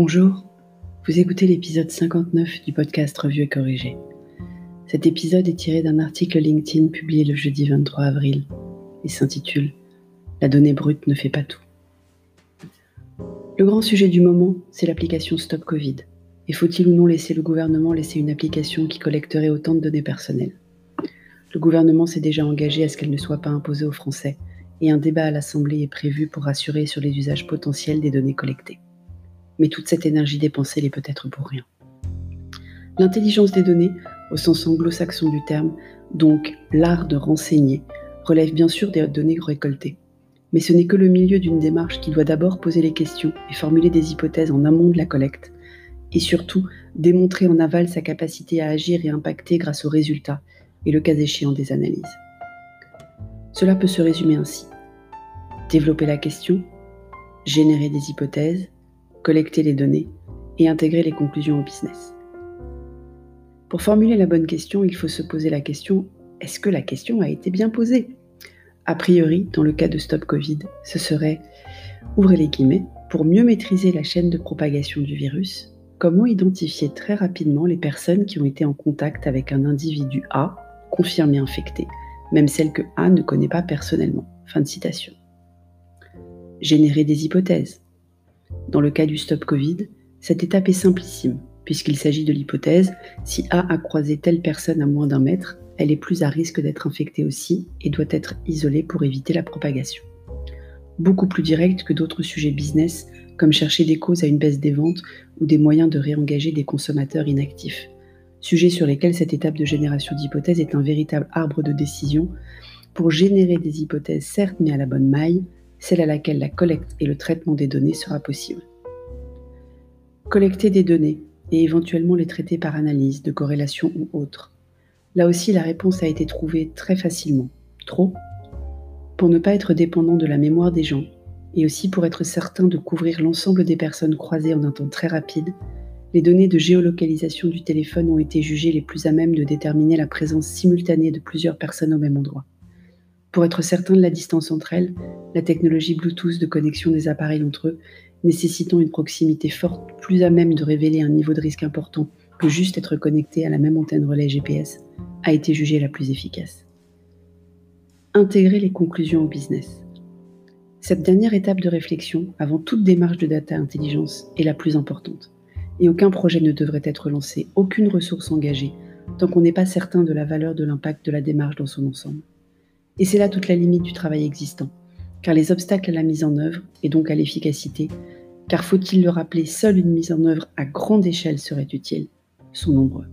Bonjour, vous écoutez l'épisode 59 du podcast Revue et Corrigé. Cet épisode est tiré d'un article LinkedIn publié le jeudi 23 avril et s'intitule La donnée brute ne fait pas tout. Le grand sujet du moment, c'est l'application Stop Covid. Et faut-il ou non laisser le gouvernement laisser une application qui collecterait autant de données personnelles? Le gouvernement s'est déjà engagé à ce qu'elle ne soit pas imposée aux Français et un débat à l'Assemblée est prévu pour rassurer sur les usages potentiels des données collectées mais toute cette énergie dépensée l'est peut-être pour rien. L'intelligence des données, au sens anglo-saxon du terme, donc l'art de renseigner, relève bien sûr des données récoltées. Mais ce n'est que le milieu d'une démarche qui doit d'abord poser les questions et formuler des hypothèses en amont de la collecte, et surtout démontrer en aval sa capacité à agir et impacter grâce aux résultats et le cas échéant des analyses. Cela peut se résumer ainsi. Développer la question, générer des hypothèses, collecter les données et intégrer les conclusions au business. Pour formuler la bonne question, il faut se poser la question est-ce que la question a été bien posée? A priori, dans le cas de Stop Covid, ce serait ouvrez les guillemets pour mieux maîtriser la chaîne de propagation du virus. Comment identifier très rapidement les personnes qui ont été en contact avec un individu A confirmé infecté, même celle que A ne connaît pas personnellement. Fin de citation. Générer des hypothèses. Dans le cas du stop Covid, cette étape est simplissime, puisqu'il s'agit de l'hypothèse si A a croisé telle personne à moins d'un mètre, elle est plus à risque d'être infectée aussi et doit être isolée pour éviter la propagation. Beaucoup plus direct que d'autres sujets business, comme chercher des causes à une baisse des ventes ou des moyens de réengager des consommateurs inactifs. Sujets sur lesquels cette étape de génération d'hypothèses est un véritable arbre de décision pour générer des hypothèses certes mais à la bonne maille, celle à laquelle la collecte et le traitement des données sera possible. Collecter des données et éventuellement les traiter par analyse, de corrélation ou autre. Là aussi, la réponse a été trouvée très facilement. Trop Pour ne pas être dépendant de la mémoire des gens, et aussi pour être certain de couvrir l'ensemble des personnes croisées en un temps très rapide, les données de géolocalisation du téléphone ont été jugées les plus à même de déterminer la présence simultanée de plusieurs personnes au même endroit. Pour être certain de la distance entre elles, la technologie Bluetooth de connexion des appareils entre eux, nécessitant une proximité forte, plus à même de révéler un niveau de risque important que juste être connecté à la même antenne relais GPS, a été jugée la plus efficace. Intégrer les conclusions au business. Cette dernière étape de réflexion, avant toute démarche de data intelligence, est la plus importante. Et aucun projet ne devrait être lancé, aucune ressource engagée, tant qu'on n'est pas certain de la valeur de l'impact de la démarche dans son ensemble. Et c'est là toute la limite du travail existant, car les obstacles à la mise en œuvre, et donc à l'efficacité, car faut-il le rappeler, seule une mise en œuvre à grande échelle serait utile, sont nombreux.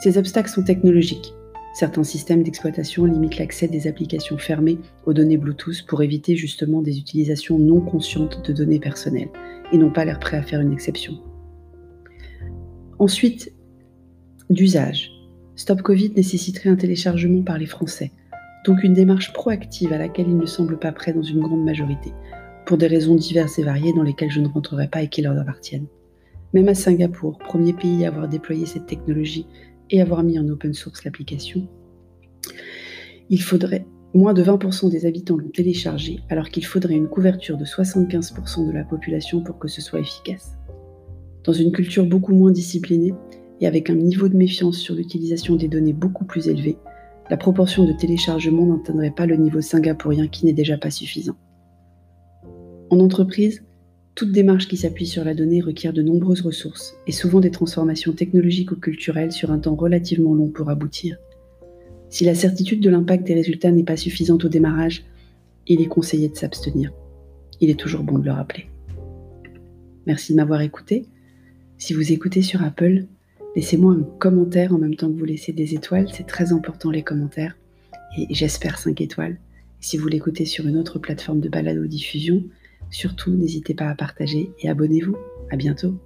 Ces obstacles sont technologiques. Certains systèmes d'exploitation limitent l'accès des applications fermées aux données Bluetooth pour éviter justement des utilisations non conscientes de données personnelles et n'ont pas l'air prêts à faire une exception. Ensuite, d'usage. Stop Covid nécessiterait un téléchargement par les Français, donc une démarche proactive à laquelle ils ne semblent pas prêts dans une grande majorité, pour des raisons diverses et variées dans lesquelles je ne rentrerai pas et qui leur appartiennent. Même à Singapour, premier pays à avoir déployé cette technologie et avoir mis en open source l'application, il faudrait moins de 20% des habitants l'ont téléchargé, alors qu'il faudrait une couverture de 75% de la population pour que ce soit efficace. Dans une culture beaucoup moins disciplinée et avec un niveau de méfiance sur l'utilisation des données beaucoup plus élevé, la proportion de téléchargement n'atteindrait pas le niveau singapourien qui n'est déjà pas suffisant. En entreprise, toute démarche qui s'appuie sur la donnée requiert de nombreuses ressources et souvent des transformations technologiques ou culturelles sur un temps relativement long pour aboutir. Si la certitude de l'impact des résultats n'est pas suffisante au démarrage, il est conseillé de s'abstenir. Il est toujours bon de le rappeler. Merci de m'avoir écouté. Si vous écoutez sur Apple, Laissez-moi un commentaire en même temps que vous laissez des étoiles, c'est très important les commentaires. Et j'espère 5 étoiles. si vous l'écoutez sur une autre plateforme de balado diffusion, surtout n'hésitez pas à partager et abonnez-vous. À bientôt.